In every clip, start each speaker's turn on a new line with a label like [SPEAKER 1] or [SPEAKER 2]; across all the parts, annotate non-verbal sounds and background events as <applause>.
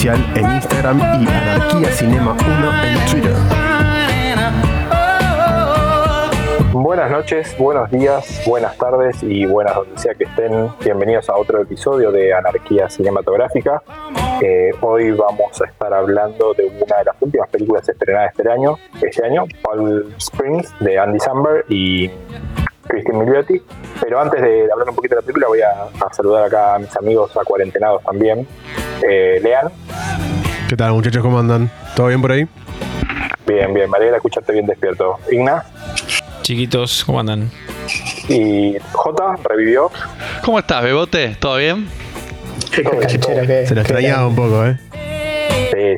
[SPEAKER 1] En Instagram y Anarquía Cinema 1 en Twitter.
[SPEAKER 2] Buenas noches, buenos días, buenas tardes y buenas donde sea que estén. Bienvenidos a otro episodio de Anarquía Cinematográfica. Eh, hoy vamos a estar hablando de una de las últimas películas estrenadas este año, este año, Palm Springs de Andy Samberg y Christine Milioti. Pero antes de hablar un poquito de la película, voy a, saludar acá a mis amigos a cuarentenados también. Eh, Lean.
[SPEAKER 1] ¿Qué tal, muchachos? ¿Cómo andan? ¿Todo bien por ahí?
[SPEAKER 2] Bien, bien, me alegra escucharte bien despierto. Igna.
[SPEAKER 3] Chiquitos, ¿cómo andan?
[SPEAKER 2] Y J, revivió.
[SPEAKER 4] ¿Cómo estás, Bebote? ¿Todo bien?
[SPEAKER 1] se lo extrañaba un poco, ¿eh?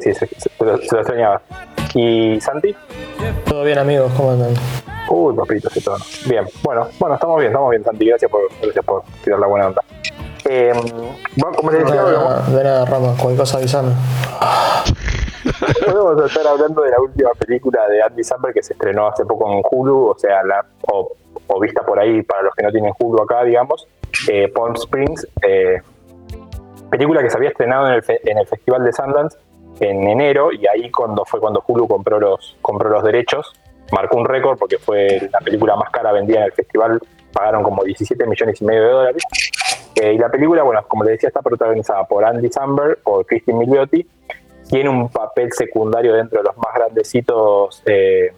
[SPEAKER 2] Sí, sí, se, lo, extrañaba. ¿Y Santi?
[SPEAKER 5] Todo bien, amigos, ¿cómo andan?
[SPEAKER 2] Uy, papitos y todo. Bien, bueno, bueno, estamos bien, estamos bien, Santi. Gracias por, gracias por tirar la buena onda. Eh, bueno, como les decía,
[SPEAKER 5] de nada, de nada, Rama, cualquier cosa avisame. <laughs>
[SPEAKER 2] Podemos estar hablando de la última película de Andy Samberg que se estrenó hace poco en Hulu, o sea, la, o, vista por ahí para los que no tienen Hulu acá, digamos, eh, Palm Springs, eh, película que se había estrenado en el, en el Festival de Sundance en enero y ahí cuando fue cuando Hulu compró los, compró los derechos marcó un récord porque fue la película más cara vendida en el festival, pagaron como 17 millones y medio de dólares. Eh, y la película, bueno, como les decía, está protagonizada por Andy Samberg, por Christine Milioti, tiene un papel secundario dentro de los más grandecitos eh,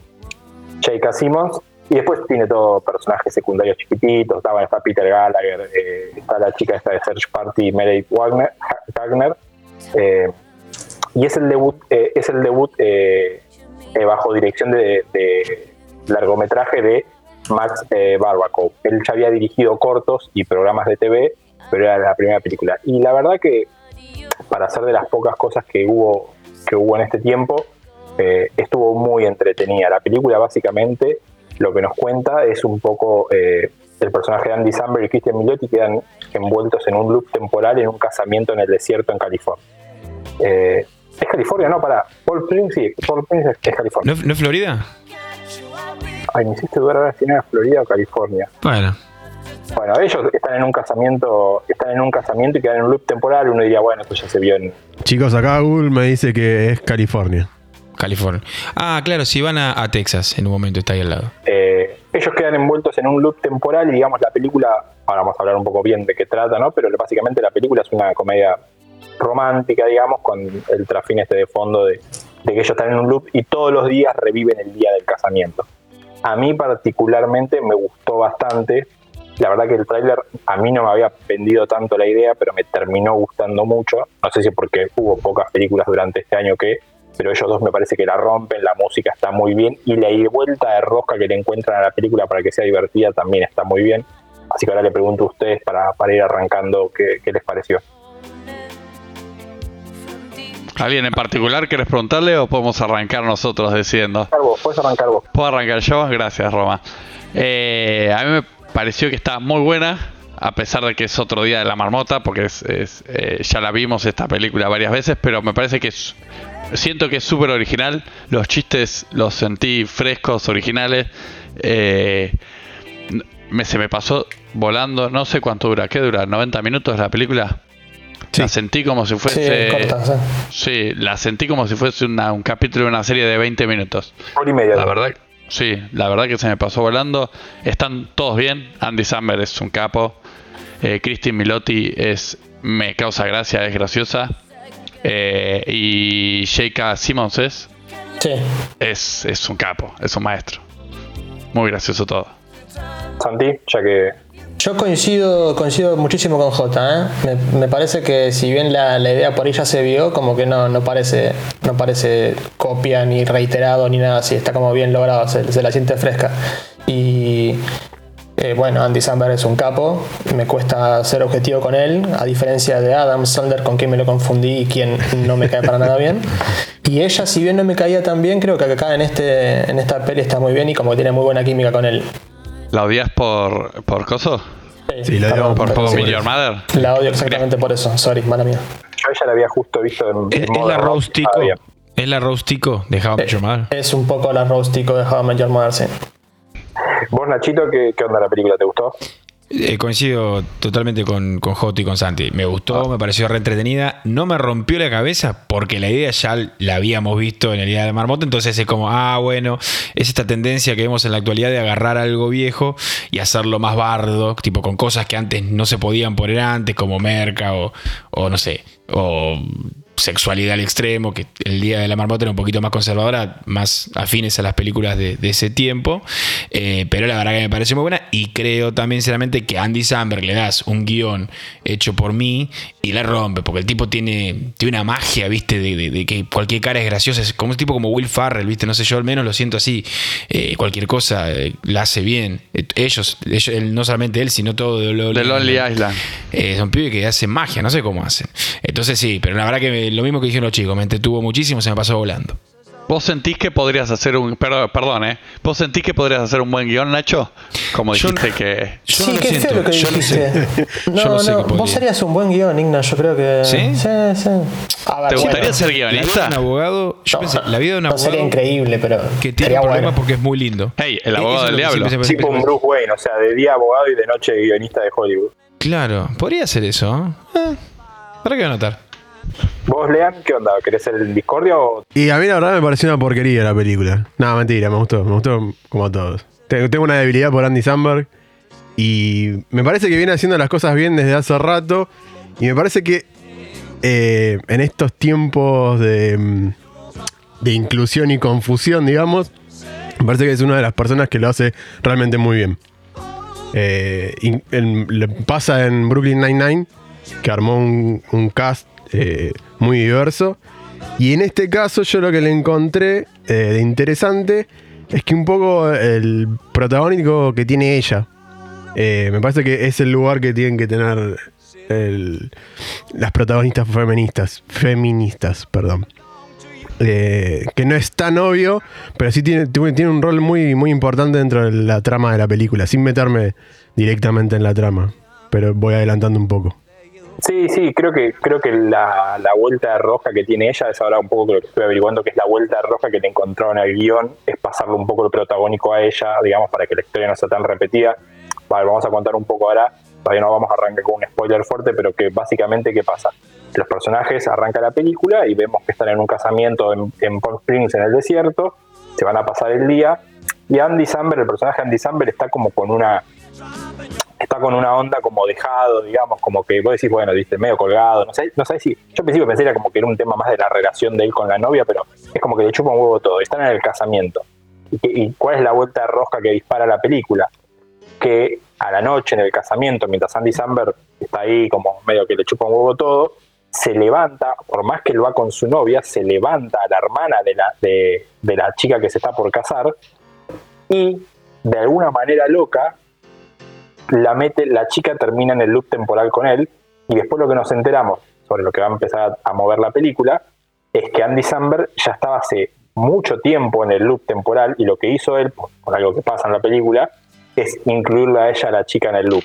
[SPEAKER 2] J.K. Simmons, y después tiene todos personajes secundarios chiquititos, está, está Peter Gallagher, eh, está la chica esta de Search Party, Meredith Wagner, Wagner eh, y es el debut, es el debut eh, bajo dirección de, largometraje de Max eh, Barbaco. Él ya había dirigido cortos y programas de TV, pero era la primera película. Y la verdad que para ser de las pocas cosas que hubo, que hubo en este tiempo, eh, estuvo muy entretenida. La película básicamente lo que nos cuenta es un poco el personaje de Andy Samberg y Christian Milioti quedan envueltos en un loop temporal en un casamiento en el desierto en California. Es California, no, para. Paul Prince, sí, Paul Prince es, California.
[SPEAKER 3] ¿No, es Florida?
[SPEAKER 2] Ay, me hiciste dudar ahora si era Florida o California.
[SPEAKER 3] Bueno.
[SPEAKER 2] Bueno, ellos están en un casamiento, están en un casamiento y quedan en un loop temporal, uno diría, bueno, esto ya se vio en.
[SPEAKER 1] Chicos, acá Google me dice que es California.
[SPEAKER 3] California. Ah, claro, si van a, Texas en un momento, está ahí al lado.
[SPEAKER 2] Eh, ellos quedan envueltos en un loop temporal y digamos la película, ahora vamos a hablar un poco bien de qué trata, ¿no? Pero básicamente la película es una comedia romántica, digamos, con el trafín este de fondo de, que ellos están en un loop y todos los días reviven el día del casamiento. A mí particularmente me gustó bastante. La verdad que el tráiler a mí no me había vendido tanto la idea, pero me terminó gustando mucho. No sé si porque hubo pocas películas durante este año que, pero ellos dos me parece que la rompen, la música está muy bien y la vuelta de rosca que le encuentran a la película para que sea divertida también está muy bien. Así que ahora le pregunto a ustedes para, para ir arrancando qué, qué les pareció.
[SPEAKER 4] ¿Alguien en particular quieres preguntarle o podemos arrancar nosotros diciendo?
[SPEAKER 2] puedes arrancar vos.
[SPEAKER 4] ¿Puedo arrancar yo? Gracias, Roma. Eh, a mí me pareció que está muy buena, a pesar de que es otro día de la marmota, porque es, eh, ya la vimos esta película varias veces, pero me parece que es, siento que es súper original. Los chistes los sentí frescos, originales. Eh, me, se me pasó volando, no sé cuánto dura, ¿qué dura? ¿90 minutos la película? La sentí como si fuese. Sí, la sentí como si fuese un capítulo de una serie de 20 minutos.
[SPEAKER 2] Hora y media.
[SPEAKER 4] La verdad, sí, la verdad que se me pasó volando. Están todos bien. Andy Samberg es un capo. Eh, Christine Milotti es. Me causa gracia, es graciosa. Eh, y J.K. Simmons es.
[SPEAKER 5] Sí.
[SPEAKER 4] Es, es un capo, es un maestro. Muy gracioso todo.
[SPEAKER 2] Santi, ya que
[SPEAKER 5] yo coincido, coincido muchísimo con J. ¿eh? Me, parece que si bien la, idea por ahí se vio, como que no, no, parece, no parece copia ni reiterado ni nada así. Está como bien logrado, se, la siente fresca. Y eh, bueno, Andy Samberg es un capo. Me cuesta ser objetivo con él, a diferencia de Adam Sandler, con quien me lo confundí y quien no me cae para nada bien. Y ella, si bien no me caía tan bien, creo que acá en, este, en esta peli está muy bien y como tiene muy buena química con él.
[SPEAKER 4] ¿La odias por, por coso?
[SPEAKER 1] Sí, la odio
[SPEAKER 4] por, por Your Mother.
[SPEAKER 5] La odio exactamente por eso. Sorry, mala mía.
[SPEAKER 2] Yo ella la había justo visto en.
[SPEAKER 3] ¿Es, ¿es la Roastico? ¿Es la de How I Met Your Mother?
[SPEAKER 5] Es un poco la Roastico de How I Met Your Mother, sí.
[SPEAKER 2] ¿Vos, Nachito, qué, qué onda la película? ¿Te gustó?
[SPEAKER 3] Eh, coincido totalmente con, con Joto y con Santi. Me gustó, me pareció re entretenida. No me rompió la cabeza porque la idea ya la habíamos visto en el día de Marmota. Entonces es como, ah, bueno, es esta tendencia que vemos en la actualidad de agarrar algo viejo y hacerlo más bardo, tipo con cosas que antes no se podían poner antes, como merca o, o no sé, o sexualidad al extremo, que el día de la marmota era un poquito más conservadora, más afines a las películas de, de ese tiempo, Eh, pero la verdad que me parece muy buena y creo también sinceramente que Andy Samberg le das un guion hecho por mí y la rompe, porque el tipo tiene, tiene una magia, viste, de, de- de que cualquier cara es graciosa, es como un tipo como Will Farrell, viste, no sé, yo al menos lo siento así, Eh, cualquier cosa eh, la hace bien, ellos, ellos él, no solamente él, sino todo de Lonely,
[SPEAKER 4] Island.
[SPEAKER 3] son pibes que hacen magia, no sé cómo hacen. Entonces sí, pero la verdad que me- lo mismo que dijeron los chicos, me entretuvo muchísimo, se me pasó volando.
[SPEAKER 4] ¿Vos sentís que podrías hacer un. Perdón, perdón, ¿eh? ¿Vos sentís que podrías hacer un buen guion, Nacho? Como
[SPEAKER 3] Yo-
[SPEAKER 4] dijiste que.
[SPEAKER 3] Yo
[SPEAKER 5] sí,
[SPEAKER 3] no lo
[SPEAKER 5] qué
[SPEAKER 3] siento,
[SPEAKER 5] feo lo que
[SPEAKER 3] yo no
[SPEAKER 5] dijiste.
[SPEAKER 3] sé.
[SPEAKER 5] No,
[SPEAKER 3] Yo no sé qué
[SPEAKER 5] vos serías un buen guion, Igna, yo creo que.
[SPEAKER 3] ¿Sí?
[SPEAKER 5] Sí, sí. A ver,
[SPEAKER 4] ¿Te
[SPEAKER 5] bueno,
[SPEAKER 4] gustaría ser
[SPEAKER 3] La vida de
[SPEAKER 4] guionista?
[SPEAKER 3] un abogado, yo
[SPEAKER 5] no,
[SPEAKER 3] pensé, la vida de un
[SPEAKER 5] no
[SPEAKER 3] abogado
[SPEAKER 5] sería increíble, pero.
[SPEAKER 3] que tiene
[SPEAKER 5] sería
[SPEAKER 3] problemas
[SPEAKER 5] bueno.
[SPEAKER 3] porque es muy lindo.
[SPEAKER 4] Hey, el abogado del
[SPEAKER 3] lo que
[SPEAKER 4] diablo.
[SPEAKER 2] Tipo un Bruce Wayne, o sea, de día abogado y de noche guionista de Hollywood.
[SPEAKER 3] Claro, podría ser eso. ¿eh? ¿Para qué anotar?
[SPEAKER 2] ¿Vos, Lean, qué onda? ¿Querés ser el Discordia o
[SPEAKER 1] Y a mí la verdad me pareció una porquería la película. No, mentira, me gustó, me gustó como a todos. Tengo una debilidad por Andy Samberg y me parece que viene haciendo las cosas bien desde hace rato y me parece que eh, en estos tiempos de, mm, de inclusión y confusión, digamos, me parece que es una de las personas que lo hace realmente muy bien. Eh, in- en- le pasa en Brooklyn Nine-Nine, que armó un, un cast eh, muy diverso. Y en este caso yo lo que le encontré eh, de interesante es que un poco el protagónico que tiene ella. eh, me parece que es el lugar que tienen que tener las protagonistas feministas. Feministas, perdón. Eh, que no es tan obvio, pero sí tiene, tiene tiene un rol muy, muy importante dentro de la trama de la película, sin meterme directamente en la trama. Pero voy adelantando un poco.
[SPEAKER 2] Sí, sí, creo que creo que la, la vuelta de roja que tiene ella es ahora un poco lo que estoy averiguando, que es la vuelta de roja que le encontraron al guion, es pasarle un poco el protagónico a ella, digamos, para que la historia no sea tan repetida. Vale, vamos a contar un poco ahora, todavía no vamos a arrancar con un spoiler fuerte, pero que básicamente, ¿qué pasa? Los personajes arranca la película y vemos que están en un casamiento en, en Palm Springs, en el desierto, se van a pasar el día, y Andy Samberg, el personaje Andy Samberg está como con una está con una onda como dejado, digamos, como que vos decís, bueno, viste, medio colgado, no sé, no sé si, yo al principio pensé era como que era un tema más de la relación de él con la novia, pero es como que le chupa un huevo todo, están en el casamiento. ¿Y, qué- y cuál es la vuelta de rosca que dispara la película? Que a la noche en el casamiento, mientras Andy Samberg está ahí como medio que le chupa un huevo todo, se levanta, por más que lo va con su novia, se levanta a la hermana de la, de, de la chica que se está por casar y de alguna manera loca la mete, la chica termina en el loop temporal con él, y después lo que nos enteramos sobre lo que va a empezar a mover la película es que Andy Samberg ya estaba hace mucho tiempo en el loop temporal y lo que hizo él, por, algo que pasa en la película, es incluirla a ella, a la chica, en el loop.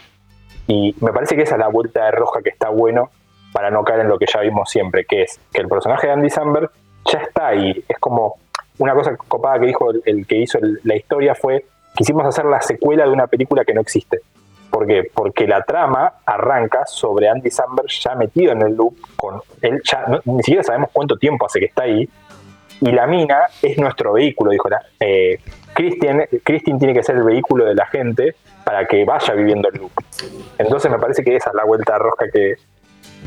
[SPEAKER 2] Y me parece que esa es la vuelta de roja que está bueno para no caer en lo que ya vimos siempre, que es que el personaje de Andy Samberg ya está ahí. Es como una cosa copada que dijo el, que hizo la historia fue, quisimos hacer la secuela de una película que no existe. ¿Por qué? Porque la trama arranca sobre Andy Samberg ya metido en el loop, con él ya, ni siquiera sabemos cuánto tiempo hace que está ahí, y la mina es nuestro vehículo, dijo la. Eh, Christian, Christine tiene que ser el vehículo de la gente para que vaya viviendo el loop. Entonces me parece que esa es la vuelta de rosca que,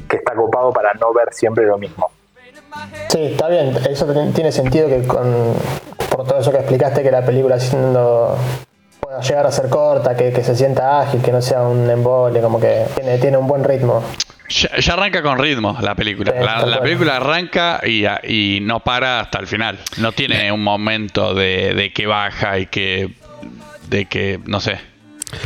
[SPEAKER 2] que está copado para no ver siempre lo mismo.
[SPEAKER 5] Sí, está bien. Eso tiene sentido que con por todo eso que explicaste que la película siendo pueda llegar a ser corta, que, que se sienta ágil, que no sea un embole, como que tiene, tiene un buen ritmo.
[SPEAKER 4] Ya, ya arranca con ritmo la película.
[SPEAKER 5] Sí,
[SPEAKER 4] La, película arranca y, y no para hasta el final. No tiene un momento de, de que baja y que. de que. no sé.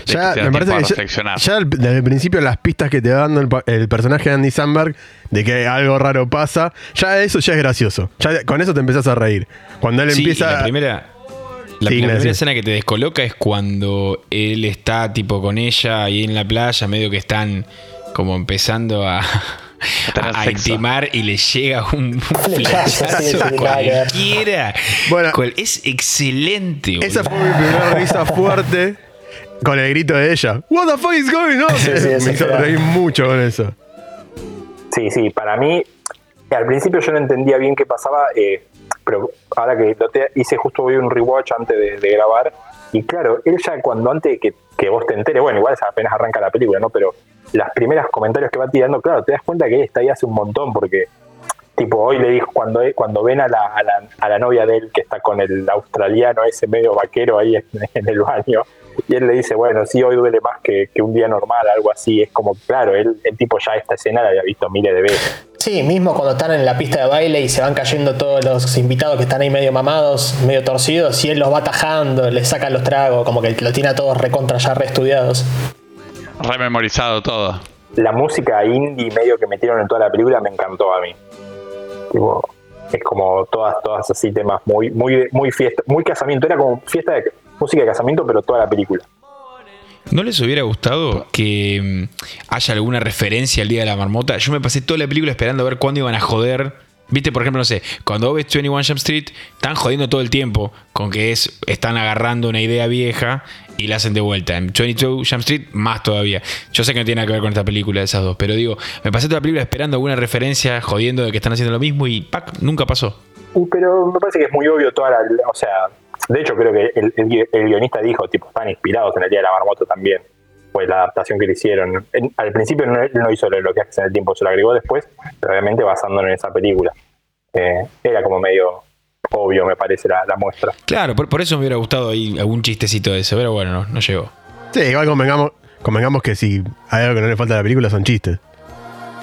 [SPEAKER 4] de
[SPEAKER 1] Ya, me parece que ya,
[SPEAKER 4] reflexionar.
[SPEAKER 1] ya desde el principio las pistas que te va dando el, el personaje de Andy Samberg de que algo raro pasa, ya eso ya es gracioso. Ya con eso te empezás a reír. Cuando él
[SPEAKER 3] Sí,
[SPEAKER 1] empieza...
[SPEAKER 3] y la primera, la,
[SPEAKER 1] Sí,
[SPEAKER 3] la
[SPEAKER 1] gracias.
[SPEAKER 3] primera escena que te descoloca es cuando él está tipo con ella ahí en la playa, medio que están como empezando a, a, intimar y le llega un
[SPEAKER 5] Flechazo,
[SPEAKER 3] cualquiera.
[SPEAKER 1] Bueno.
[SPEAKER 3] Cual- es excelente.
[SPEAKER 1] Esa
[SPEAKER 3] boludo.
[SPEAKER 1] fue mi primera risa fuerte. con el grito de ella. What the fuck is going on?
[SPEAKER 5] Sí, sí,
[SPEAKER 1] Me hizo reír mucho con eso.
[SPEAKER 2] Sí, sí, para mí, al principio yo no entendía bien qué pasaba, eh, pero ahora que lo hice justo hoy un rewatch antes de, grabar, y claro, él ya cuando antes que, que vos te enteres, bueno, igual apenas arranca la película, ¿no? Pero las primeras comentarios que va tirando, claro, te das cuenta que él está ahí hace un montón, porque tipo hoy le dijo, cuando, cuando ven a la, a, la, a la novia de él que está con el australiano, ese medio vaquero ahí en el baño, y él le dice, bueno, sí, hoy duele más que, que un día normal, algo así, es como, claro, él, el tipo ya esta escena la había visto miles de veces.
[SPEAKER 5] Sí, mismo cuando están en la pista de baile y se van cayendo todos los invitados que están ahí medio mamados, medio torcidos, y él los va tajando, les saca los tragos, como que lo tiene a todos recontra ya reestudiados.
[SPEAKER 4] Rememorizado todo.
[SPEAKER 2] la música indie medio que metieron en toda la película me encantó a mí. Tipo, es como todas, todas así temas muy, muy, muy fiesta, muy casamiento. Era como fiesta de música de casamiento, pero toda la película.
[SPEAKER 3] ¿No les hubiera gustado que mm, haya alguna referencia al Día de la Marmota? Yo me pasé toda la película esperando a ver cuándo iban a joder. Viste, por ejemplo, no sé, cuando ves 21 Jump Street, están jodiendo todo el tiempo con que es, están agarrando una idea vieja y la hacen de vuelta. En 22 Jump Street, más todavía. Yo sé que no tiene nada que ver con esta película de esas dos, pero digo, me pasé toda la película esperando alguna referencia, jodiendo de que están haciendo lo mismo y ¡pac! nunca pasó.
[SPEAKER 2] Uh, Pero me parece que es muy obvio toda la. O sea, de hecho, creo que el, el el guionista dijo, tipo, están inspirados en el Día de la Marmota también. Pues la adaptación que le hicieron. En- al principio no, hizo lo, lo que hace en el tiempo, se lo agregó después, pero obviamente basándonos en esa película. Eh, era como medio obvio, me parece, la, la muestra.
[SPEAKER 3] Claro, por, por eso me hubiera gustado ahí algún chistecito de eso, pero bueno, no, no llegó.
[SPEAKER 1] Sí, igual convengamos, convengamos que si hay algo que no le falta a la película son chistes.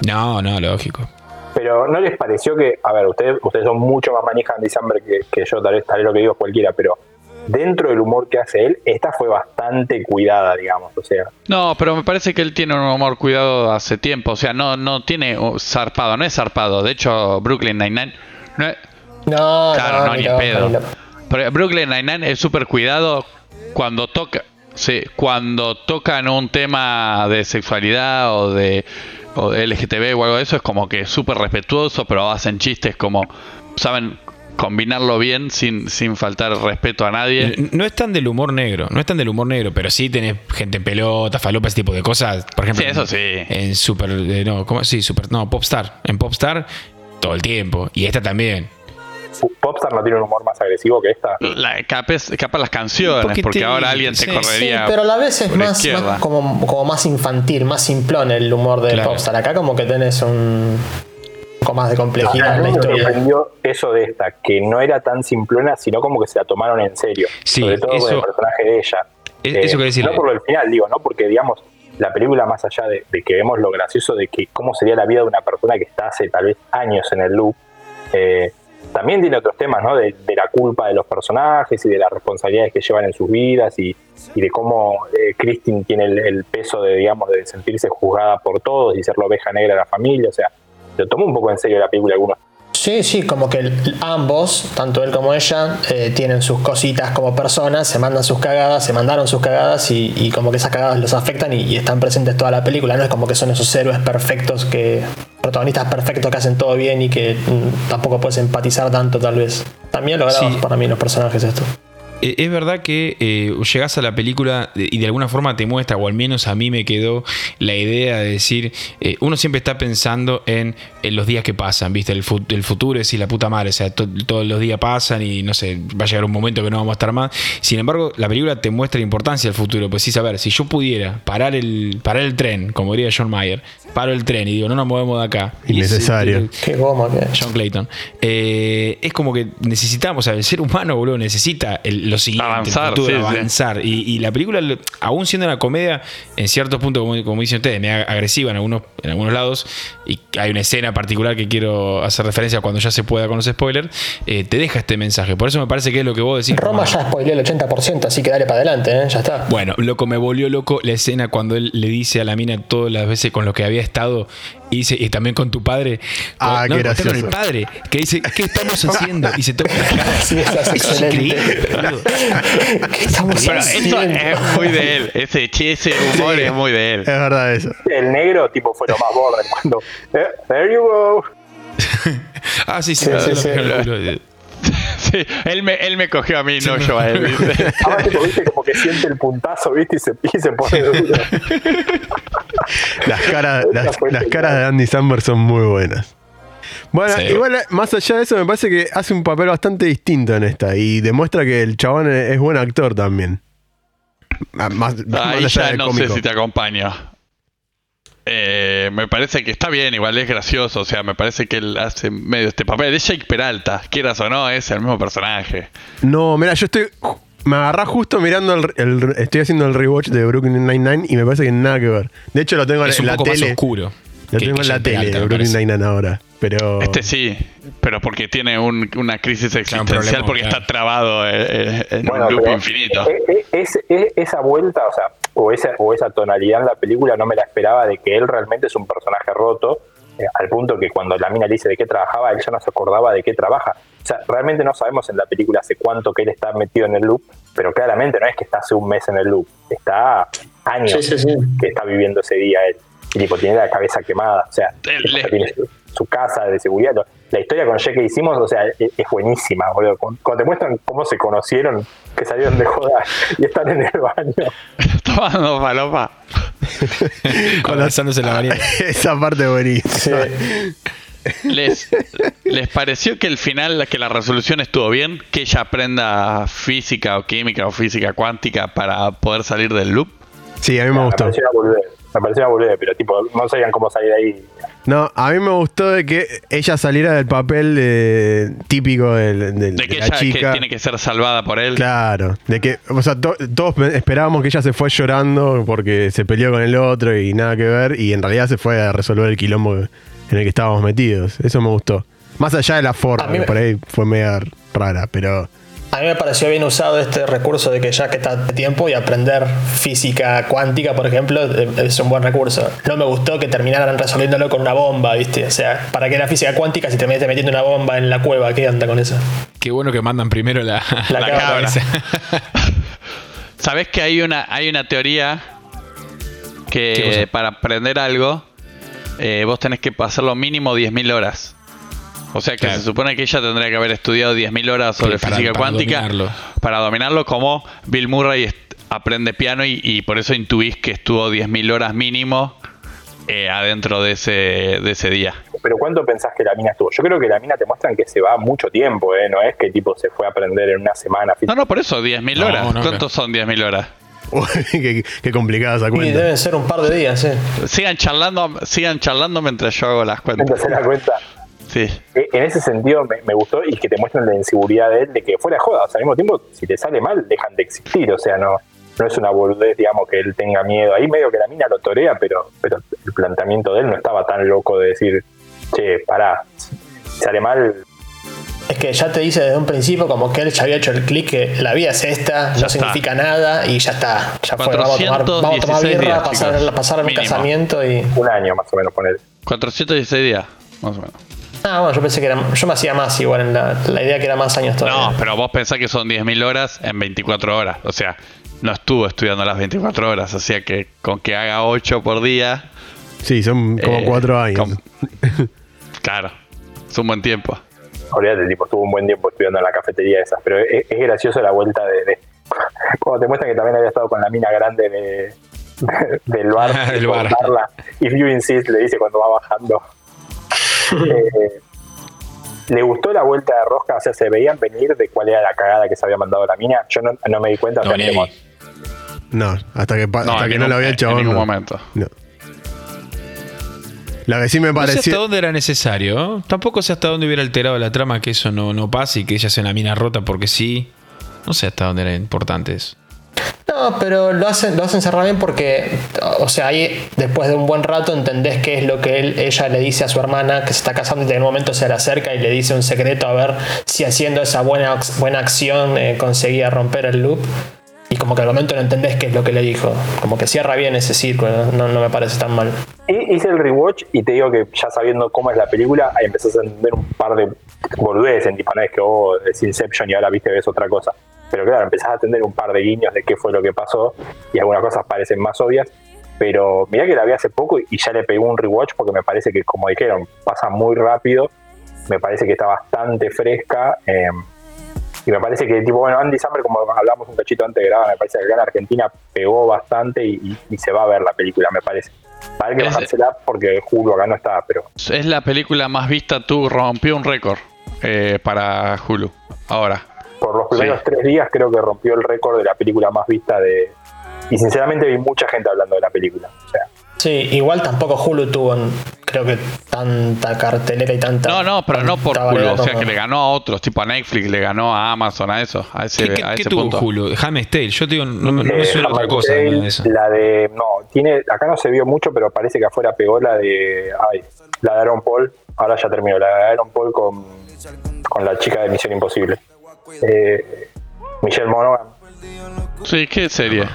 [SPEAKER 3] No, no, lógico.
[SPEAKER 2] Pero ¿no les pareció que, a ver, ustedes, ustedes son mucho más manija en December que, que yo, tal vez, tal vez lo que digo es cualquiera, pero dentro del humor que hace él, esta fue bastante cuidada, digamos, o sea,
[SPEAKER 4] No, pero me parece que él tiene un humor cuidado hace tiempo. O sea, no, no tiene uh, zarpado, no es zarpado. De hecho, Brooklyn Nine-Nine. No es-
[SPEAKER 5] No,
[SPEAKER 4] claro, no, ni pedo. Pero Brooklyn Nine-Nine es súper cuidado cuando toca. Sí, cuando tocan un tema de sexualidad o de, o LGTB o algo de eso, es como que es súper respetuoso, pero hacen chistes como. Saben combinarlo bien sin, sin faltar respeto a nadie.
[SPEAKER 3] N- No es tan del humor negro, no es tan del humor negro, pero sí tenés gente en pelota, falopa, ese tipo de cosas. Por ejemplo,
[SPEAKER 4] Sí, eso
[SPEAKER 3] en-
[SPEAKER 4] sí.
[SPEAKER 3] En Super, eh, no, ¿cómo? Sí, Super, no, Popstar. En Popstar, todo el tiempo. Y esta también.
[SPEAKER 2] Popstar no tiene un humor más agresivo que esta.
[SPEAKER 4] La, capaz, capaz las canciones,
[SPEAKER 3] Porque
[SPEAKER 4] porque
[SPEAKER 3] te-
[SPEAKER 4] ahora alguien te
[SPEAKER 3] sí,
[SPEAKER 5] Sí,
[SPEAKER 4] correría.
[SPEAKER 5] pero a la vez es más, como, como más infantil, más simplón el humor de
[SPEAKER 3] Claro.
[SPEAKER 5] Popstar. Acá como que tenés un, un poco más de complejidad
[SPEAKER 2] a
[SPEAKER 5] en
[SPEAKER 2] mí
[SPEAKER 5] la
[SPEAKER 2] me
[SPEAKER 5] historia.
[SPEAKER 2] sorprendió eso de esta, que no era tan simplona, sino como que se la tomaron en serio.
[SPEAKER 3] Sí,
[SPEAKER 2] sobre todo con el personaje de ella.
[SPEAKER 3] Es- eso quería decir.
[SPEAKER 2] No por lo del final, digo, ¿no? Porque, digamos, la película, más allá de, de que vemos lo gracioso de que cómo sería la vida de una persona que está hace tal vez años en el loop, eh, también tiene otros temas, ¿no? De, la culpa de los personajes y de las responsabilidades que llevan en sus vidas y, de cómo eh, tiene el, peso de, digamos, de sentirse juzgada por todos y ser la oveja negra de la familia. O sea, lo tomó un poco en serio la película algunos
[SPEAKER 5] Sí, sí, como que el- ambos, tanto él como ella, eh, tienen sus cositas como personas, se mandan sus cagadas, se mandaron sus cagadas y, y como que esas cagadas los afectan y, y están presentes toda la película. No es como que son esos héroes perfectos que. protagonistas perfectos que hacen todo bien y que mm, tampoco puedes empatizar tanto, tal vez. También logrados
[SPEAKER 3] Sí.
[SPEAKER 5] para mí los personajes esto.
[SPEAKER 3] Eh, Es verdad que eh, llegás a la película y de alguna forma te muestra, o al menos a mí me quedó la idea de decir, eh, uno siempre está pensando en, en los días que pasan, ¿viste? El, fu- el futuro es y la puta madre, o sea, to- todos los días pasan y no sé, va a llegar un momento que no vamos a estar más. Sin embargo, la película te muestra la importancia del futuro, pues sí, saber, si yo pudiera parar el, parar el tren, como diría John Mayer, paro el tren y digo, no nos movemos de acá.
[SPEAKER 1] Innecesario.
[SPEAKER 3] ese-
[SPEAKER 5] Qué goma que.
[SPEAKER 3] John Clayton. Eh, es como que necesitamos, o sea, el ser humano, boludo, necesita el- lo siguiente, el
[SPEAKER 4] Avanzar,
[SPEAKER 3] futuro,
[SPEAKER 4] sí, sí.
[SPEAKER 3] avanzar. Y, y la película, aún siendo una comedia, en ciertos puntos, como, como dicen ustedes, media agresiva en algunos, en algunos lados, y hay una escena particular que quiero hacer referencia cuando ya se pueda con los spoilers, eh, te deja este mensaje. Por eso me parece que es lo que vos decís.
[SPEAKER 5] Roma ya spoileó el 80%, así que dale para adelante, ¿eh? ya está.
[SPEAKER 3] bueno, loco, me volvió loco la escena cuando él le dice a la mina todas las veces con lo que había estado y dice, y también con tu padre.
[SPEAKER 1] Ah,
[SPEAKER 3] no,
[SPEAKER 1] qué
[SPEAKER 3] contá con el
[SPEAKER 1] gracioso.
[SPEAKER 3] padre, que dice, ¿qué estamos <laughs> haciendo? Y se toca la cara. <laughs>
[SPEAKER 5] Sí, es
[SPEAKER 3] Eso es
[SPEAKER 5] excelente.
[SPEAKER 3] increíble, boludo.
[SPEAKER 5] ¿Qué estamos
[SPEAKER 4] Pero eso es muy de él. Ese, che, ese humor es muy de él.
[SPEAKER 1] Es verdad eso.
[SPEAKER 2] El negro, tipo, fue lo más borde cuando. eh, there you go. <laughs>
[SPEAKER 3] Ah, sí, sí,
[SPEAKER 5] Sí,
[SPEAKER 3] sí,
[SPEAKER 5] sí,
[SPEAKER 3] lo-
[SPEAKER 5] sí. <laughs>
[SPEAKER 4] Sí, él me, él me cogió a mí, no yo a él.
[SPEAKER 2] Ahora tipo, viste, como que siente el puntazo, viste, y se, y se pone duro. <laughs>
[SPEAKER 1] Las caras, las, caras de Andy Samberg son muy buenas. Bueno,
[SPEAKER 3] Sí.
[SPEAKER 1] igual más allá de eso, me parece que hace un papel bastante distinto en esta y demuestra que el chabón es buen actor también. Ah, Más, más
[SPEAKER 4] Ahí
[SPEAKER 1] allá
[SPEAKER 4] ya
[SPEAKER 1] del
[SPEAKER 4] no
[SPEAKER 1] cómico.
[SPEAKER 4] sé si te acompaño. Eh, me parece que está bien, igual es gracioso. O sea, me parece que él hace medio este papel. Es Jake Peralta, quieras o no, es el mismo personaje.
[SPEAKER 1] No, mira, yo estoy. Me agarrá justo mirando el, el- Estoy haciendo el rewatch de Brooklyn Nine-Nine y me parece que nada que ver. De hecho, lo tengo
[SPEAKER 3] Es
[SPEAKER 1] en
[SPEAKER 3] un
[SPEAKER 1] la
[SPEAKER 3] poco más
[SPEAKER 1] tele.
[SPEAKER 3] oscuro.
[SPEAKER 1] Lo
[SPEAKER 3] que-
[SPEAKER 1] tengo
[SPEAKER 3] que
[SPEAKER 1] en la
[SPEAKER 3] Jake
[SPEAKER 1] tele
[SPEAKER 3] Peralta,
[SPEAKER 1] de Brooklyn. Nine-Nine ahora. Pero.
[SPEAKER 4] Este sí, pero porque tiene un- una crisis existencial,
[SPEAKER 3] problema,
[SPEAKER 4] porque
[SPEAKER 3] claro.
[SPEAKER 4] está trabado eh, eh, en
[SPEAKER 2] Bueno,
[SPEAKER 4] un loop infinito.
[SPEAKER 2] e- e- es- es- esa vuelta, o sea, o esa, o esa tonalidad en la película no me la esperaba de que él realmente es un personaje roto, eh, al punto que cuando la mina le dice de qué trabajaba, él ya no se acordaba de qué trabaja. O sea, realmente no sabemos en la película hace cuánto que él está metido en el loop, pero claramente no es que está hace un mes en el loop, está años
[SPEAKER 5] Sí, sí, sí.
[SPEAKER 2] que está viviendo ese día él. Y tipo, tiene la cabeza quemada, o sea,
[SPEAKER 4] El-
[SPEAKER 2] tiene su, casa de seguridad. La historia con Jack que hicimos, o sea, es, es buenísima, boludo. Cuando cuando te muestran cómo se conocieron, que salieron de joda <laughs> y están en el baño. <laughs>
[SPEAKER 4] Tomando falopa.
[SPEAKER 3] Abrazándose <laughs> en la bañera.
[SPEAKER 1] Esa parte buenísima.
[SPEAKER 4] ¿Les, ¿Les pareció que el final, que la resolución estuvo bien? Que ella aprenda física o química o física cuántica para poder salir del loop.
[SPEAKER 1] Sí, a mí me
[SPEAKER 2] Me
[SPEAKER 1] gustó.
[SPEAKER 2] pareció una boludez. Me pareció una boludez, pero tipo, no sabían cómo salir de ahí.
[SPEAKER 1] No, a mí me gustó de que ella saliera del papel de- típico del- del-
[SPEAKER 4] De
[SPEAKER 1] de,
[SPEAKER 4] que
[SPEAKER 1] la
[SPEAKER 4] ella que
[SPEAKER 1] chica.
[SPEAKER 4] tiene que ser salvada por él.
[SPEAKER 1] Claro, de que, o sea, to- todos esperábamos que ella se fue llorando porque se peleó con el otro y nada que ver, y en realidad se fue a resolver el quilombo en el que estábamos metidos. Eso me gustó. Más allá de la forma, que por ahí fue media rara, pero
[SPEAKER 5] A mí me pareció bien usado este recurso de que ya que está de tiempo y aprender física cuántica, por ejemplo, eh, es un buen recurso. No me gustó que terminaran resolviéndolo con una bomba, ¿viste? O sea, ¿para qué la física cuántica si te metes metiendo una bomba en la cueva? ¿Qué anda con eso?
[SPEAKER 3] Qué bueno que mandan primero la, <laughs>
[SPEAKER 5] La
[SPEAKER 3] la
[SPEAKER 5] cabra. <laughs>
[SPEAKER 4] ¿Sabés que hay una, hay una teoría
[SPEAKER 3] ¿Qué
[SPEAKER 4] que para aprender algo eh, vos tenés que pasarlo mínimo 10.000 horas? O sea que
[SPEAKER 3] Claro.
[SPEAKER 4] se supone que ella tendría que haber estudiado 10.000 horas sobre
[SPEAKER 3] Sí, para-
[SPEAKER 4] física
[SPEAKER 3] para
[SPEAKER 4] cuántica
[SPEAKER 3] dominarlo.
[SPEAKER 4] para dominarlo como Bill Murray aprende piano y, y por eso intuís que estuvo 10.000 horas mínimo eh, adentro de ese, de ese día.
[SPEAKER 2] Pero ¿cuánto pensás que la mina estuvo? Yo creo que la mina te muestran que se va mucho tiempo, ¿eh? No es que tipo se fue a aprender en una semana.
[SPEAKER 4] No, no, por eso 10.000
[SPEAKER 3] No,
[SPEAKER 4] horas.
[SPEAKER 3] no,
[SPEAKER 4] ¿Cuántos son 10.000 horas?
[SPEAKER 1] Uy, <laughs> qué, qué complicada esa
[SPEAKER 5] Y
[SPEAKER 1] cuenta.
[SPEAKER 5] deben ser un par de días, sí.
[SPEAKER 4] Sigan charlando, sigan charlando mientras yo hago las cuentas.
[SPEAKER 2] Entonces se da cuenta.
[SPEAKER 4] Sí.
[SPEAKER 2] Eh, En ese sentido me, me gustó y que te muestran la inseguridad de él, de que fuera joda. O sea, al mismo tiempo, si te sale mal, dejan de existir. O sea, no, no es una boludez, digamos, que él tenga miedo. Ahí medio que la mina lo torea, pero, pero el planteamiento de él no estaba tan loco de decir, che, pará, si sale mal,
[SPEAKER 5] Es que ya te dice desde un principio como que él ya había hecho el clic que la vida es esta, no
[SPEAKER 4] está.
[SPEAKER 5] significa nada y ya está. Ya fue, vamos a tomar, vamos a tomar
[SPEAKER 4] 416
[SPEAKER 5] birra,
[SPEAKER 4] días,
[SPEAKER 5] pasar, pasar
[SPEAKER 4] Mínimo.
[SPEAKER 5] casamiento y.
[SPEAKER 2] un año más o menos poner.
[SPEAKER 4] 416 días, más o menos.
[SPEAKER 5] Ah, bueno, yo pensé que era. Yo me hacía más igual en la, la idea que era más años todavía.
[SPEAKER 4] No, pero vos pensás que son 10.000 horas en 24 horas. O sea, no estuvo estudiando las 24 horas. O sea que con que haga 8 por día.
[SPEAKER 1] Sí, son como
[SPEAKER 4] eh,
[SPEAKER 1] cuatro años.
[SPEAKER 4] com- <laughs> claro, es un buen tiempo.
[SPEAKER 2] Olvídate, tipo, estuvo un buen tiempo estudiando en la cafetería esas, pero es, es gracioso la vuelta de, de- <laughs> Cuando te muestran que también había estado con la mina grande de, <laughs> del bar.
[SPEAKER 3] Del bar.
[SPEAKER 2] contarla. If you insist, le dice cuando va bajando. Eh, ¿Le gustó la vuelta de rosca? O sea, ¿se veían venir de cuál era la cagada que se había mandado la mina? Yo no, no me di cuenta.
[SPEAKER 3] No,
[SPEAKER 2] como-
[SPEAKER 3] ahí.
[SPEAKER 1] No, hasta que,
[SPEAKER 4] No,
[SPEAKER 1] hasta
[SPEAKER 4] en
[SPEAKER 1] que no
[SPEAKER 4] ningún-
[SPEAKER 1] lo había
[SPEAKER 4] en
[SPEAKER 1] hecho.
[SPEAKER 4] ningún
[SPEAKER 1] no.
[SPEAKER 4] momento.
[SPEAKER 1] No. La que sí me
[SPEAKER 3] No sé hasta
[SPEAKER 1] pareció.
[SPEAKER 3] dónde era necesario. ¿eh? Tampoco sé hasta dónde hubiera alterado la trama que eso no, no pase y que ella sea una mina rota porque sí. No sé hasta dónde era importante eso.
[SPEAKER 5] No, pero lo hacen, lo hacen cerrar bien porque, o sea, ahí después de un buen rato entendés qué es lo que él, ella le dice a su hermana que se está casando y en un momento se le acerca y le dice un secreto a ver si haciendo esa buena, buena acción eh, conseguía romper el loop. Y como que al momento no entendés qué es lo que le dijo. Como que cierra bien ese círculo, no, me parece tan mal.
[SPEAKER 2] Y hice el rewatch y te digo que ya sabiendo cómo es la película, ahí empezás a entender un par de boludeces en tipo, no es que oh, es Inception y ahora viste ves otra cosa. Pero claro, empezás a entender un par de guiños de qué fue lo que pasó y algunas cosas parecen más obvias. Pero mirá que la vi hace poco y ya le pegué un rewatch porque me parece que, como dijeron, pasa muy rápido. Me parece que está bastante fresca. eh, y me parece que, tipo, bueno, Andy Samberg, como hablamos un cachito antes de grabar, me parece que acá en Argentina pegó bastante y, y- y se va a ver la película, me parece. Para que
[SPEAKER 4] Es-
[SPEAKER 2] bajársela porque Hulu acá no está, pero
[SPEAKER 4] Es la película más vista, tú rompió un récord eh, para Hulu. Ahora.
[SPEAKER 2] Por los primeros
[SPEAKER 4] Sí.
[SPEAKER 2] tres días creo que rompió el récord de la película más vista de... Y sinceramente vi mucha gente hablando de la película. O sea,
[SPEAKER 5] Sí, igual tampoco Hulu tuvo, creo que tanta cartelera y tanta.
[SPEAKER 4] No, no, pero no por Hulu. O sea, que le ganó a otros, tipo a Netflix, le ganó a Amazon, a eso, a ese,
[SPEAKER 3] ¿Qué, qué-
[SPEAKER 4] a
[SPEAKER 3] qué
[SPEAKER 4] ese
[SPEAKER 3] tuvo
[SPEAKER 4] punto.
[SPEAKER 3] Hulu? Handmaid's Tale. Yo te digo, no, me- no me
[SPEAKER 2] eh,
[SPEAKER 3] suena otra cosa.
[SPEAKER 2] Tale,
[SPEAKER 3] eso.
[SPEAKER 2] La de... No, tiene... Acá no se vio mucho, pero parece que afuera pegó la de... Ay, la de Aaron Paul. Ahora ya terminó. La de Aaron Paul con, con la chica de Misión Imposible. Eh, Michelle Monaghan.
[SPEAKER 4] Sí, ¿qué serie?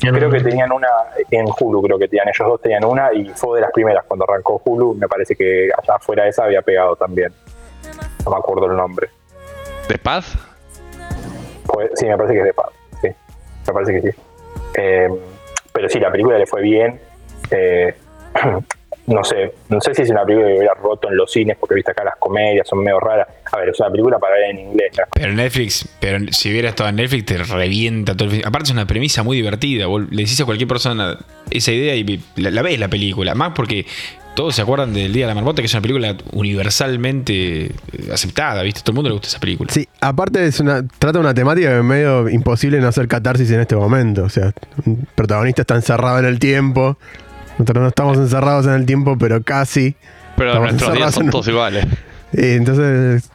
[SPEAKER 2] Creo que tenían una en Hulu, creo que tenían ellos dos tenían una y fue de las primeras cuando arrancó Hulu. Me parece que allá afuera de esa había pegado también. No me acuerdo el nombre.
[SPEAKER 4] ¿De Paz?
[SPEAKER 2] Fue- sí, me parece que es de Paz. Sí, me parece que sí. Eh, pero sí, la película le fue bien. Eh, <clears throat> no sé, no sé si es una película que hubiera roto en los cines porque viste acá las comedias son medio raras. A ver, es una película para ver en inglés. ¿no?
[SPEAKER 3] Pero Netflix, pero si hubiera estado en Netflix, te revienta todo el fin. Aparte, es una premisa muy divertida. Vos le decís a cualquier persona esa idea y la, la ves la película. Más porque todos se acuerdan del Día de la Marmota, que es una película universalmente eh, aceptada, ¿viste? Todo el mundo le gusta esa película.
[SPEAKER 1] Sí, aparte es una, trata una temática que es medio imposible no hacer catarsis en este momento. O sea, un protagonista está encerrado en el tiempo. Nosotros no estamos encerrados en el tiempo, pero casi.
[SPEAKER 4] Pero nuestros días son
[SPEAKER 1] en-
[SPEAKER 4] todos iguales.
[SPEAKER 1] Y entonces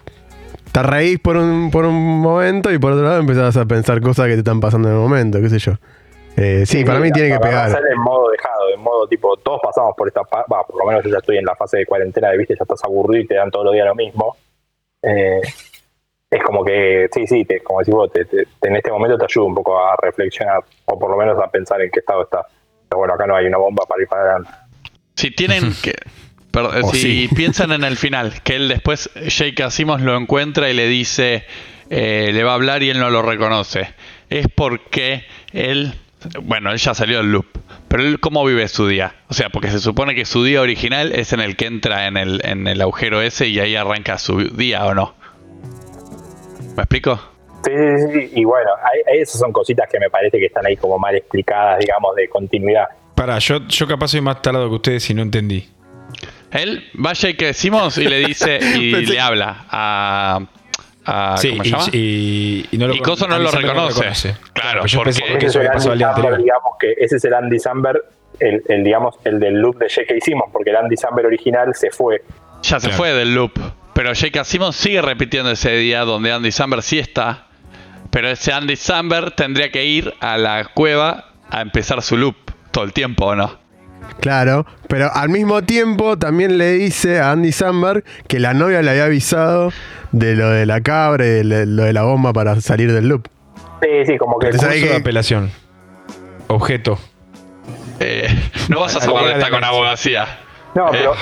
[SPEAKER 1] te reís por un, por un momento y por otro lado empezás a pensar cosas que te están pasando en el momento, qué sé yo. Eh, sí, para mí tiene que
[SPEAKER 2] para
[SPEAKER 1] pegar.
[SPEAKER 2] hacer en modo dejado, en modo tipo, todos pasamos por esta va, por lo menos yo ya estoy en la fase de cuarentena de viste, ya estás aburrido y te dan todos los días lo mismo. Eh, es como que, sí, sí, te, como decís vos, te- en este momento te ayuda un poco a reflexionar, o por lo menos a pensar en qué estado estás. Pero bueno, acá no hay una bomba para ir para adelante.
[SPEAKER 4] Si tienen <laughs> que. perdón, si
[SPEAKER 3] sí. <laughs>
[SPEAKER 4] piensan en el final, que él después, Jake Asimov lo encuentra y le dice, eh, le va a hablar y él no lo reconoce. Es porque él, bueno, él ya salió del loop, pero él cómo vive su día. O sea, porque se supone que su día original es en el que entra en el, en el agujero ese y ahí arranca su día, ¿o no? ¿Me explico?
[SPEAKER 2] Sí, sí, sí, y bueno, esas son cositas que me parece que están ahí como mal explicadas, digamos, de continuidad.
[SPEAKER 3] Para, yo, yo capaz soy más tarado que ustedes y no entendí.
[SPEAKER 4] Él va a Jake Simmons y le dice <laughs> y
[SPEAKER 1] Pensé-
[SPEAKER 4] le habla a, a
[SPEAKER 3] sí,
[SPEAKER 4] ¿cómo se
[SPEAKER 3] y,
[SPEAKER 4] llama?
[SPEAKER 3] y, y no lo
[SPEAKER 4] Y Coso no lo reconoce. Claro,
[SPEAKER 3] yo
[SPEAKER 4] porque-
[SPEAKER 3] pensé que eso
[SPEAKER 2] es el
[SPEAKER 3] había pasado
[SPEAKER 2] Andy
[SPEAKER 3] el día anterior.
[SPEAKER 2] digamos que ese es el Andy Samberg, el, el, digamos, el del loop de J.K. Simmons, porque el Andy Samberg original se fue.
[SPEAKER 4] Ya se
[SPEAKER 3] Claro.
[SPEAKER 4] fue del loop. Pero J.K. Simmons sigue repitiendo ese día donde Andy Samberg sí está. Pero ese Andy Samberg tendría que ir a la cueva a empezar su loop todo el tiempo, ¿o no?
[SPEAKER 1] Claro, pero al mismo tiempo también le dice a Andy Samberg que la novia le había avisado de lo de la cabra y de lo- de la bomba para salir del loop.
[SPEAKER 2] Sí, sí, como que...
[SPEAKER 3] Curso
[SPEAKER 1] hay
[SPEAKER 3] de
[SPEAKER 1] que-
[SPEAKER 3] apelación. Objeto.
[SPEAKER 4] Eh, no vas a <laughs> salvar
[SPEAKER 3] de
[SPEAKER 4] esta con abogacía.
[SPEAKER 2] No,
[SPEAKER 4] Eh.
[SPEAKER 2] pero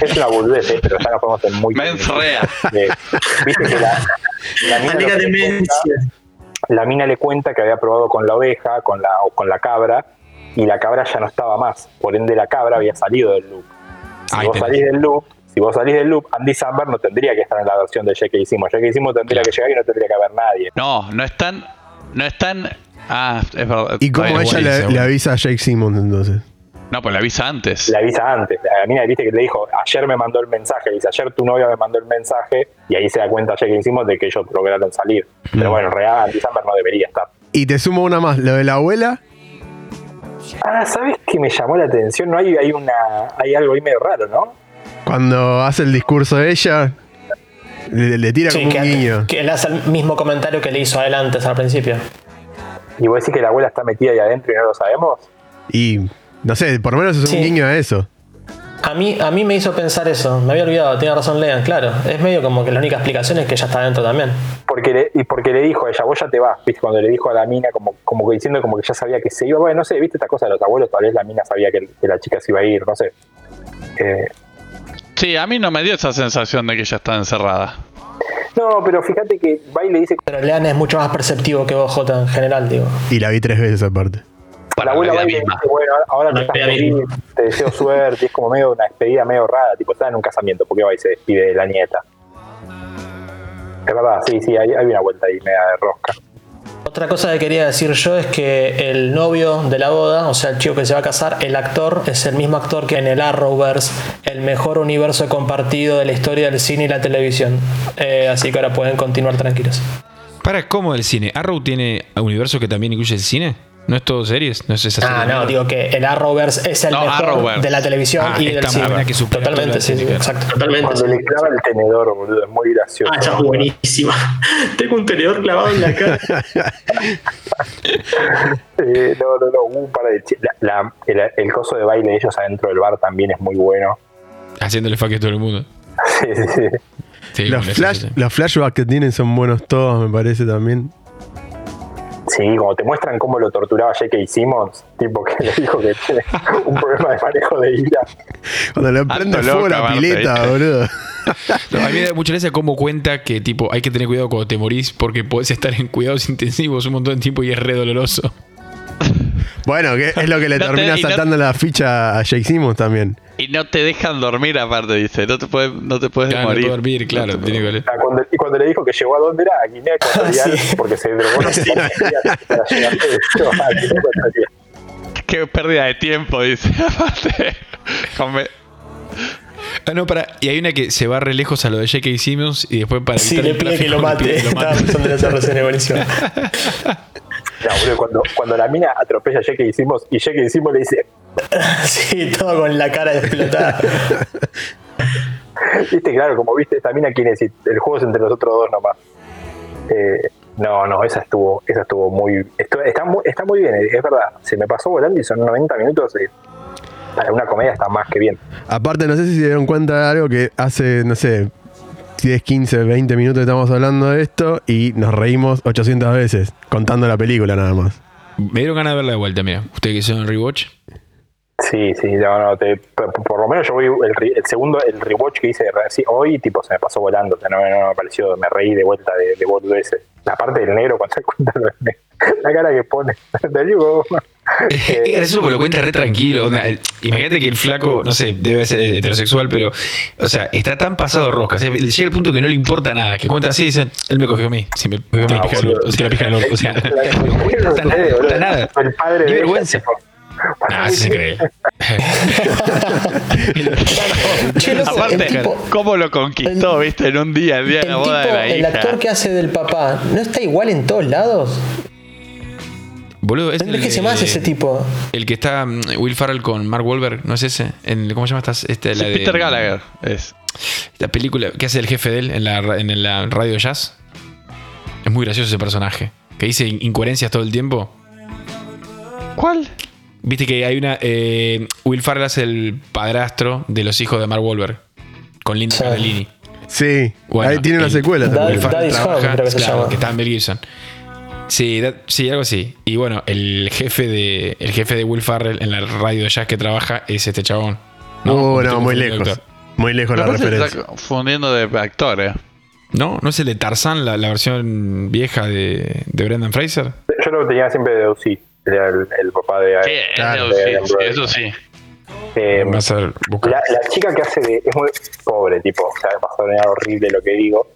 [SPEAKER 2] es una boludez, eh, pero ya nos podemos en muy...
[SPEAKER 4] Mens rea.
[SPEAKER 2] de- Viste que la, la lo que
[SPEAKER 6] de demencia.
[SPEAKER 2] La mina le cuenta que había probado con la oveja, con la, o con la cabra, y la cabra ya no estaba más. Por ende, la cabra había salido del loop. Si
[SPEAKER 3] Ahí
[SPEAKER 2] vos
[SPEAKER 3] tenés.
[SPEAKER 2] salís del loop, si vos salís del loop, Andy Samberg no tendría que estar en la versión de J.K. Simmons. J.K. Simmons tendría
[SPEAKER 3] Claro.
[SPEAKER 2] que llegar y no tendría que haber nadie.
[SPEAKER 4] No, no están. No están. Ah, es verdad.
[SPEAKER 1] ¿Y cómo ella le, le avisa a Jake Simmons entonces?
[SPEAKER 4] No, pues le avisa antes.
[SPEAKER 2] Le avisa antes. La mina, viste que le dijo, ayer me mandó el mensaje. Le dice, ayer tu novia me mandó el mensaje. Y ahí se da cuenta J.K. Simmons de que ellos lograron salir. Pero bueno, en realidad Andy Samberg no debería estar.
[SPEAKER 1] Y te sumo una más, lo de la abuela.
[SPEAKER 2] Ah, ¿sabes qué me llamó la atención? No hay, hay una, hay algo ahí medio raro, ¿no?
[SPEAKER 1] Cuando hace el discurso de ella, le, le tira
[SPEAKER 5] Sí,
[SPEAKER 1] como un
[SPEAKER 5] que,
[SPEAKER 1] niño.
[SPEAKER 5] que él hace el mismo comentario que le hizo a él antes al principio.
[SPEAKER 2] Y vos decís que la abuela está metida ahí adentro y no lo sabemos.
[SPEAKER 1] Y no sé, por lo menos es
[SPEAKER 5] Sí.
[SPEAKER 1] un guiño a eso.
[SPEAKER 5] A mí, a mí me hizo pensar eso, me había olvidado, tiene razón Lean, claro. Es medio como que la única explicación es que ella está adentro también.
[SPEAKER 2] Porque le, y porque le dijo a ella, vos ya te vas, ¿viste? Cuando le dijo a la mina, como, como que diciendo como que ya sabía que se iba. Bueno, no sé, ¿viste esta cosa de los abuelos? Tal vez la mina sabía que, que la chica se iba a ir, no sé. Eh,
[SPEAKER 4] Sí, a mí no me dio esa sensación de que ella está encerrada.
[SPEAKER 2] no, pero fíjate que va y le dice,
[SPEAKER 5] Pero Lean es mucho más perceptivo que vos, J, en general, digo.
[SPEAKER 1] Y la vi tres veces aparte.
[SPEAKER 2] La abuela
[SPEAKER 4] la
[SPEAKER 2] va y
[SPEAKER 4] vida
[SPEAKER 2] le
[SPEAKER 4] misma.
[SPEAKER 2] dice, bueno, ahora
[SPEAKER 6] La
[SPEAKER 2] estás
[SPEAKER 6] vida
[SPEAKER 2] por ir,
[SPEAKER 6] misma.
[SPEAKER 2] te deseo suerte. Es como medio una despedida medio rara, tipo, está en un casamiento, ¿por qué va y se despide de la nieta? Es verdad, sí, sí, hay, hay una vuelta ahí media de rosca.
[SPEAKER 5] Otra cosa que quería decir yo es que el novio de la boda, o sea, el chico que se va a casar, el actor es el mismo actor que en el Arrowverse, el mejor universo compartido de la historia del cine y la televisión. Eh, así que ahora pueden continuar tranquilos.
[SPEAKER 3] Para, ¿cómo el cine? ¿Arrow tiene un universo que también incluye el cine? ¿No es todo series? ¿No es esa
[SPEAKER 5] Ah,
[SPEAKER 3] serie?
[SPEAKER 5] no, digo que el Arrowverse es el
[SPEAKER 4] No,
[SPEAKER 5] mejor
[SPEAKER 4] Arrowverse.
[SPEAKER 5] de la televisión
[SPEAKER 3] Ah,
[SPEAKER 5] y del cine.
[SPEAKER 3] que
[SPEAKER 5] Totalmente, sí, sí, exacto. Totalmente.
[SPEAKER 2] Cuando le clava el tenedor, boludo, es muy gracioso.
[SPEAKER 6] Ah, esa es buenísima. <laughs> Tengo un tenedor clavado en la cara. <laughs> <laughs>
[SPEAKER 2] Eh, no, no, no, un par de la- la- el, el coso de baile de ellos adentro del bar también es muy bueno.
[SPEAKER 3] Haciéndole fuck a todo el mundo.
[SPEAKER 2] Sí, sí, sí.
[SPEAKER 3] Sí,
[SPEAKER 1] Los, flash, los flashbacks que tienen son buenos todos, me parece también.
[SPEAKER 2] Sí, como te muestran cómo lo torturaba J.K. Simmons, tipo que le dijo que tiene un problema de manejo de ira.
[SPEAKER 1] Cuando le prende
[SPEAKER 4] loco,
[SPEAKER 1] la pileta, boludo. <laughs>
[SPEAKER 3] No, a mí me da mucha gracia cómo cuenta que tipo hay que tener cuidado cuando te morís porque podés estar en cuidados intensivos un montón de tiempo y es re doloroso.
[SPEAKER 1] Bueno, que es lo que le
[SPEAKER 4] No te-
[SPEAKER 1] termina
[SPEAKER 4] no-
[SPEAKER 1] saltando la ficha a Jake Simmons también.
[SPEAKER 4] Y no te dejan dormir aparte, dice. No te puedes, no te puedes
[SPEAKER 3] Claro,
[SPEAKER 4] morir.
[SPEAKER 3] dormir, claro. tiene que-
[SPEAKER 2] Ah, cuando- y cuando le dijo que llegó a dónde era, a Guinea <laughs> Ecuatorial,
[SPEAKER 5] Sí.
[SPEAKER 2] porque se drogó no sé cuántos días para llegar a Guinea Ecuatorial.
[SPEAKER 4] Qué pérdida de tiempo, dice. <laughs> Aparte.
[SPEAKER 3] Ah, no, para. Y hay una que se va re lejos a lo de J.K. Simmons y después para
[SPEAKER 5] Sí, le
[SPEAKER 3] el
[SPEAKER 5] pide que lo
[SPEAKER 3] le
[SPEAKER 5] mate.
[SPEAKER 3] pide que lo <laughs>
[SPEAKER 5] Estaba
[SPEAKER 3] mate.
[SPEAKER 5] pensando en esa.
[SPEAKER 2] No, boludo, cuando, cuando la mina atropella a J.K. Simmons y J.K. Simmons le dice, <laughs>
[SPEAKER 5] Sí, todo con la cara explotada. <laughs>
[SPEAKER 2] viste, claro, como viste, esta mina quiere decir, el juego es entre los otros dos nomás. Eh, no, no, esa estuvo, esa estuvo muy, esto- está muy, está muy bien, es verdad, se me pasó volando y son 90 minutos, eh, para una comedia está más que bien.
[SPEAKER 1] Aparte, no sé si se dieron cuenta de algo que hace, no sé, 10, 15, 20 minutos estamos hablando de esto y nos reímos 800 veces contando la película nada más.
[SPEAKER 3] Me dieron ganas de verla de vuelta, mira. Ustedes que hicieron el rewatch.
[SPEAKER 2] Sí, sí, no, no, te- por, por lo menos yo voy el, el segundo, el rewatch que hice de sí, hoy, tipo, se me pasó volando, o sea, no, no me pareció, me reí de vuelta de, de boludeces. La parte del negro cuando se <laughs> cuenta lo de- la cara que pone, <laughs> te digo,
[SPEAKER 3] Es gracioso porque lo cuenta re tranquilo. Imagínate que el flaco, no sé, debe ser heterosexual, pero, o sea, está tan pasado rosca. o sea, llega el punto que no le importa nada. Que cuenta así y dice, él me cogió a mí. Si me cogió a mí,
[SPEAKER 2] No,
[SPEAKER 3] pija o sea, <laughs> la pija O sea, no cuenta nada, no cuenta nada.
[SPEAKER 2] El padre
[SPEAKER 3] Ni
[SPEAKER 2] de ella,
[SPEAKER 3] vergüenza. Ah, sí se <laughs> cree.
[SPEAKER 4] Aparte,
[SPEAKER 5] tipo-
[SPEAKER 4] ¿cómo lo conquistó, viste? En un día, el día de
[SPEAKER 5] El
[SPEAKER 4] la boda
[SPEAKER 5] tipo,
[SPEAKER 4] de la
[SPEAKER 5] el
[SPEAKER 4] hija.
[SPEAKER 5] actor que hace del papá, ¿no está igual en todos lados?
[SPEAKER 3] Boludo, es el,
[SPEAKER 5] envejece
[SPEAKER 3] de-
[SPEAKER 5] más ese tipo.
[SPEAKER 3] el que está mm, Will Farrell con Mark Wahlberg, ¿no es ese? En, ¿Cómo se llama esta? Este,
[SPEAKER 4] Sí,
[SPEAKER 3] la de-
[SPEAKER 4] Peter Gallagher es.
[SPEAKER 3] La película que hace el jefe de él en la, en la radio jazz. Es muy gracioso ese personaje. Que dice in- incoherencias todo el tiempo.
[SPEAKER 4] ¿Cuál?
[SPEAKER 3] Viste que hay una. eh, Will Farrell es el padrastro de los hijos de Mark Wahlberg. Con Linda
[SPEAKER 5] Sí.
[SPEAKER 3] Cardellini.
[SPEAKER 1] Sí,
[SPEAKER 3] Bueno,
[SPEAKER 1] ahí tiene una
[SPEAKER 3] el-
[SPEAKER 1] secuela.
[SPEAKER 3] Will Farrell trabaja-
[SPEAKER 5] Home, creo que se
[SPEAKER 3] claro,
[SPEAKER 5] llama.
[SPEAKER 3] que está en Mel Gibson. Sí, sí, algo así. Y bueno, el jefe de el jefe de Will Farrell en la radio de jazz que trabaja es este chabón.
[SPEAKER 1] No,
[SPEAKER 3] ¿O me
[SPEAKER 1] no, muy lejos. Muy lejos la referencia.
[SPEAKER 4] está confundiendo de actores.
[SPEAKER 3] No, no es el de Tarzán, la, la versión vieja de, de Brendan Fraser.
[SPEAKER 2] Yo lo tenía siempre de OC, era el, el papá de...
[SPEAKER 4] Sí,
[SPEAKER 1] Claro.
[SPEAKER 4] eso sí,
[SPEAKER 2] de-
[SPEAKER 4] sí, eso sí.
[SPEAKER 2] eh,
[SPEAKER 3] busca.
[SPEAKER 2] La, la chica que hace de. Es muy pobre, tipo. O sea, a sonar horrible lo que digo.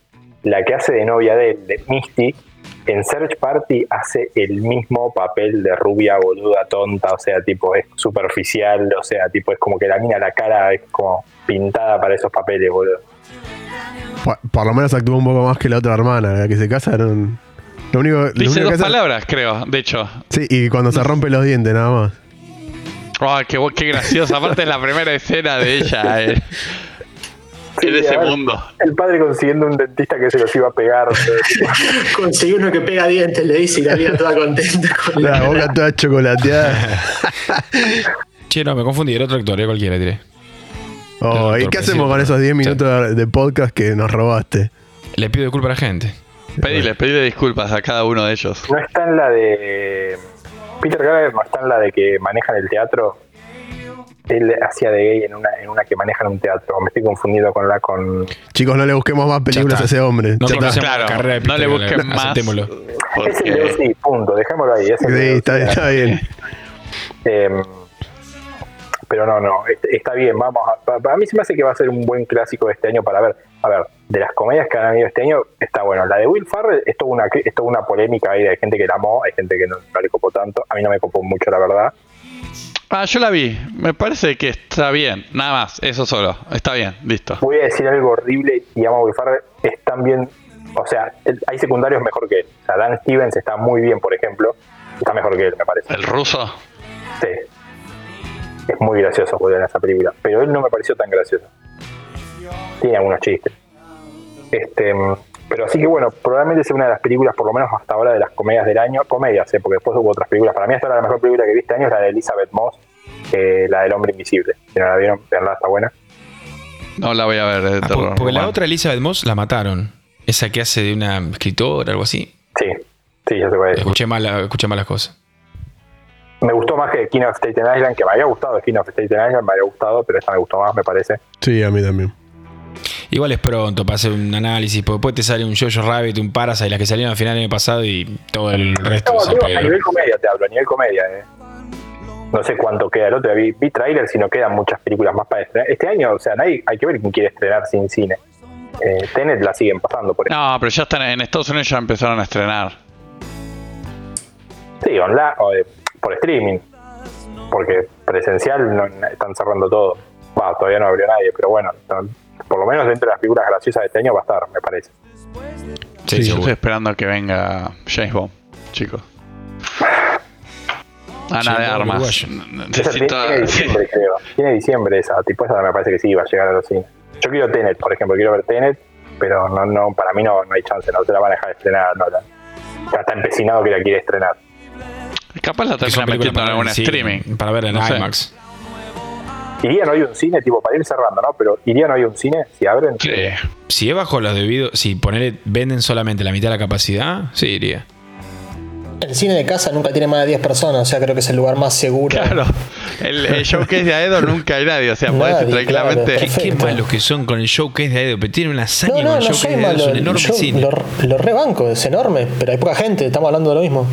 [SPEAKER 2] La que hace de novia de él, de Misty, en Search Party hace el mismo papel de rubia, boluda, tonta. O sea, tipo, es superficial. O sea, tipo, es como que la mina, la cara es como pintada para esos papeles, boludo.
[SPEAKER 1] Por, por lo menos actuó un poco más que la otra hermana, la que se casa. no- lo único, lo
[SPEAKER 4] Dice
[SPEAKER 1] único que
[SPEAKER 4] dos
[SPEAKER 1] hace-
[SPEAKER 4] palabras, creo, de hecho.
[SPEAKER 1] Sí, y cuando se rompe los dientes, nada más.
[SPEAKER 4] Ay, qué, qué gracioso. Aparte, es la primera escena de ella eh, <laughs>
[SPEAKER 2] Sí,
[SPEAKER 4] en ese
[SPEAKER 2] a ver,
[SPEAKER 4] mundo.
[SPEAKER 2] El padre consiguiendo un dentista que se los iba a pegar. <laughs>
[SPEAKER 6] Conseguí uno que pega dientes, le dice, y la vida toda contenta con
[SPEAKER 1] La
[SPEAKER 6] la,
[SPEAKER 1] boca toda chocolateada. <laughs>
[SPEAKER 3] Che, no, me confundí, era otro actor, era cualquiera, diré.
[SPEAKER 1] Oh, ¿Y qué hacemos con esos 10 minutos de- de podcast que nos robaste?
[SPEAKER 3] Le pido disculpas a la gente.
[SPEAKER 4] Pedile, pedile disculpas a cada uno de ellos.
[SPEAKER 2] no está en la de. Peter Gallagher no está en la de que manejan el teatro. Él hacía de gay en una, en una que manejan un teatro. Me estoy confundiendo con la con.
[SPEAKER 1] Chicos, no le busquemos más películas a ese hombre.
[SPEAKER 3] No
[SPEAKER 4] Claro,
[SPEAKER 3] la carrera de
[SPEAKER 4] no le busquen
[SPEAKER 3] Gallagher,
[SPEAKER 4] más.
[SPEAKER 3] aceptémoslo.
[SPEAKER 2] Es el
[SPEAKER 4] Porque
[SPEAKER 2] de sí, punto. Dejémoslo ahí. es
[SPEAKER 1] Sí,
[SPEAKER 2] de
[SPEAKER 1] está, bien.
[SPEAKER 2] Eh, pero no, no, est- está bien, vamos a- pa- para mí se me hace que va a ser un buen clásico de este año para ver. A ver, de las comedias que han habido este año, está bueno. La de Will Ferrell es toda una, es toda una polémica ahí, hay gente que la amó, hay gente que no, no le copó tanto, a mí no me copó mucho, la verdad.
[SPEAKER 4] Ah, yo la vi. Me parece que está bien. Nada más, eso solo. Está bien, listo.
[SPEAKER 2] Voy a decir algo horrible y amo Ferrell, es también, o sea, hay secundarios mejor que él. O sea, Dan Stevens está muy bien, por ejemplo, está mejor que él, me parece.
[SPEAKER 4] ¿El ruso?
[SPEAKER 2] Sí. Es muy gracioso Will en esa película, pero él no me pareció tan gracioso. Tiene algunos chistes. Este, mm, pero así que bueno, probablemente sea una de las películas, por lo menos hasta ahora, de las comedias del año. Comedias, ¿eh? porque después hubo otras películas. Para mí hasta ahora la mejor película que vi este año es la de Elizabeth Moss, eh, la del hombre invisible. Si no la vieron, veanla, está buena.
[SPEAKER 4] No la voy a ver de
[SPEAKER 3] Ah,
[SPEAKER 4] terror.
[SPEAKER 3] porque la otra Elizabeth Moss la mataron. Esa que hace de una escritora, algo así.
[SPEAKER 2] Sí, sí, ya se puede decir.
[SPEAKER 3] Escuché mal, escuché malas cosas.
[SPEAKER 2] Me gustó más que King of Staten Island, que me había gustado King of Staten Island, me había gustado, pero esta me gustó más, me parece.
[SPEAKER 1] Sí, a mí también.
[SPEAKER 3] Igual es pronto para hacer un análisis, porque después te sale un Jojo Rabbit, un Parasite, las que salieron al final del año pasado y todo el resto
[SPEAKER 2] No, a nivel comedia te hablo, a nivel comedia. eh. No sé cuánto queda el otro, vi, vi trailers y no quedan muchas películas más para estrenar. Este año, o sea, nadie, hay que ver quién quiere estrenar sin cine. Eh, Tenet la siguen pasando por ejemplo.
[SPEAKER 4] No, pero ya están en Estados Unidos ya empezaron a estrenar.
[SPEAKER 2] Sí, online, o de- por streaming. Porque presencial no- no- están cerrando todo. Va, todavía no abrió nadie, pero bueno, están- por lo menos dentro de las películas graciosas de este año va a estar, me parece.
[SPEAKER 3] Sí,
[SPEAKER 1] Sí,
[SPEAKER 4] Yo estoy esperando a que venga James Bond, chicos. Ana de armas. Necesito.
[SPEAKER 2] tiene diciembre, creo. Tiene diciembre esa, tipo esa me parece que sí va a llegar a los cines. Yo quiero Tenet, por ejemplo, quiero ver Tenet, pero no, no, para mí no, no hay chance, no se la van a dejar estrenar, no, la- ya está empecinado que la quiere estrenar.
[SPEAKER 4] Capaz la termina metiendo en
[SPEAKER 3] para ver
[SPEAKER 4] algún streaming.
[SPEAKER 3] Para ver en
[SPEAKER 4] No sé.
[SPEAKER 3] IMAX.
[SPEAKER 2] Iría no hay un cine, tipo, para ir cerrando, ¿no? Pero iría no hay un cine, si abren.
[SPEAKER 4] Sí.
[SPEAKER 3] Si es bajo los debidos, si ponele, venden solamente la mitad de la capacidad, sí iría.
[SPEAKER 5] El cine de casa nunca tiene más de 10 personas, o sea, creo que es el lugar más seguro.
[SPEAKER 4] Claro. El, el <laughs> showcase de Aedo nunca hay nadie. O sea, podés
[SPEAKER 5] Nadie,
[SPEAKER 4] tranquilamente.
[SPEAKER 5] claro,
[SPEAKER 3] Qué, malos que son con el showcase de Aedo, pero tienen una hazaña
[SPEAKER 5] No,
[SPEAKER 3] con
[SPEAKER 5] no,
[SPEAKER 3] el
[SPEAKER 5] no
[SPEAKER 3] showcase
[SPEAKER 5] soy
[SPEAKER 3] de Aedo, es un enorme
[SPEAKER 5] Yo
[SPEAKER 3] cine.
[SPEAKER 5] lo, lo rebanco, es enorme, pero hay poca gente, estamos hablando de lo mismo.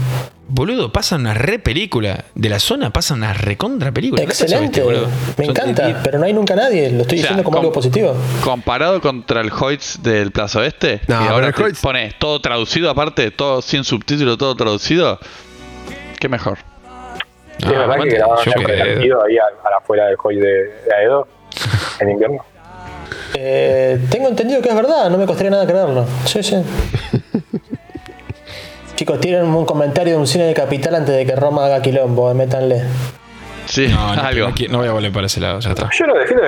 [SPEAKER 3] Boludo, pasa una re película. De la zona pasa una recontra película. ¿Nunca
[SPEAKER 5] Excelente,
[SPEAKER 3] boludo?
[SPEAKER 5] me
[SPEAKER 3] Son-
[SPEAKER 5] encanta, pero no hay nunca nadie, lo estoy
[SPEAKER 4] O sea,
[SPEAKER 5] diciendo como
[SPEAKER 4] com-
[SPEAKER 5] algo positivo.
[SPEAKER 4] Comparado contra el Hoyts del Plaza Oeste,
[SPEAKER 1] No,
[SPEAKER 4] y ahora
[SPEAKER 1] el
[SPEAKER 4] te
[SPEAKER 1] Hoyts-
[SPEAKER 4] pones todo traducido aparte, todo sin subtítulo, todo traducido. Qué mejor.
[SPEAKER 2] Sí,
[SPEAKER 3] Ah,
[SPEAKER 2] es verdad que
[SPEAKER 3] aguante,
[SPEAKER 2] grabaron
[SPEAKER 3] yo
[SPEAKER 2] siempre
[SPEAKER 3] que-
[SPEAKER 2] tranquilo ahí a, a la afuera del hoy de, de Aedo en invierno. <laughs>
[SPEAKER 5] Eh, tengo entendido que es verdad, no me costaría nada creerlo. Sí, sí. <laughs> Chicos, tienen un comentario de un cine de capital antes de que Roma haga quilombo, eh, métanle.
[SPEAKER 4] Sí,
[SPEAKER 3] No, <laughs> no,
[SPEAKER 4] algo.
[SPEAKER 3] no qui- no voy a volver para ese lado, ya está.
[SPEAKER 2] Yo no defiendo,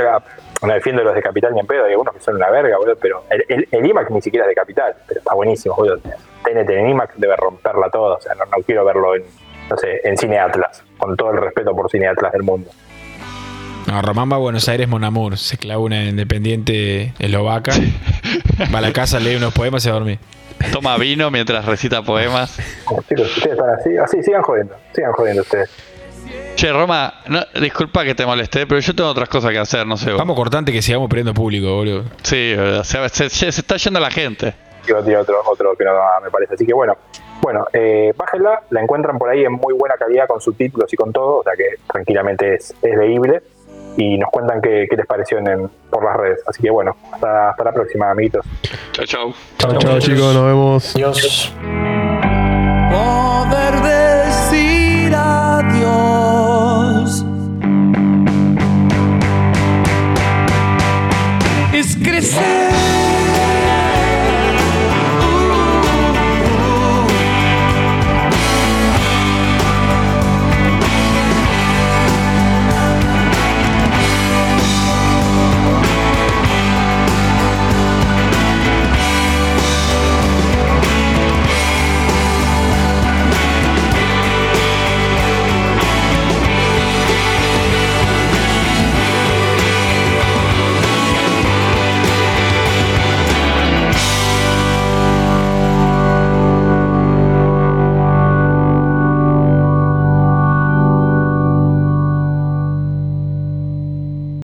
[SPEAKER 2] no defiendo los de Capital ni en pedo, hay algunos que son una verga, boludo, pero el, el, el IMAX ni siquiera es de Capital, pero está buenísimo, boludo. TNT en IMAX debe romperla toda, o sea, no, no quiero verlo en, no sé, en Cine Atlas, con todo el respeto por Cine Atlas del mundo.
[SPEAKER 3] No, Román va a Buenos Aires, Monamur. Se clava una independiente eslovaca. <laughs> Va a la casa, lee unos poemas y se va a dormir.
[SPEAKER 4] Toma vino mientras recita poemas.
[SPEAKER 2] Como, chicos, ustedes están así, así, sigan jodiendo, sigan jodiendo ustedes.
[SPEAKER 4] Che, Roma, no, disculpa que te molesté, pero yo tengo otras cosas que hacer, no sé. vos.
[SPEAKER 3] Vamos cortante que sigamos perdiendo público, boludo.
[SPEAKER 4] Sí, se, se- se está yendo la gente.
[SPEAKER 2] A tirar otro, otro que no me parece. Así que bueno, bueno, eh, bájenla, la encuentran por ahí en muy buena calidad con subtítulos y con todo, o sea que tranquilamente es, es leíble. Y nos cuentan qué, qué les pareció en, por las redes. Así que bueno, hasta, hasta la próxima, amiguitos.
[SPEAKER 4] Chau, chau.
[SPEAKER 1] Chao, chao, chicos, nos vemos.
[SPEAKER 5] Dios.
[SPEAKER 7] poder decir adiós. Es crecer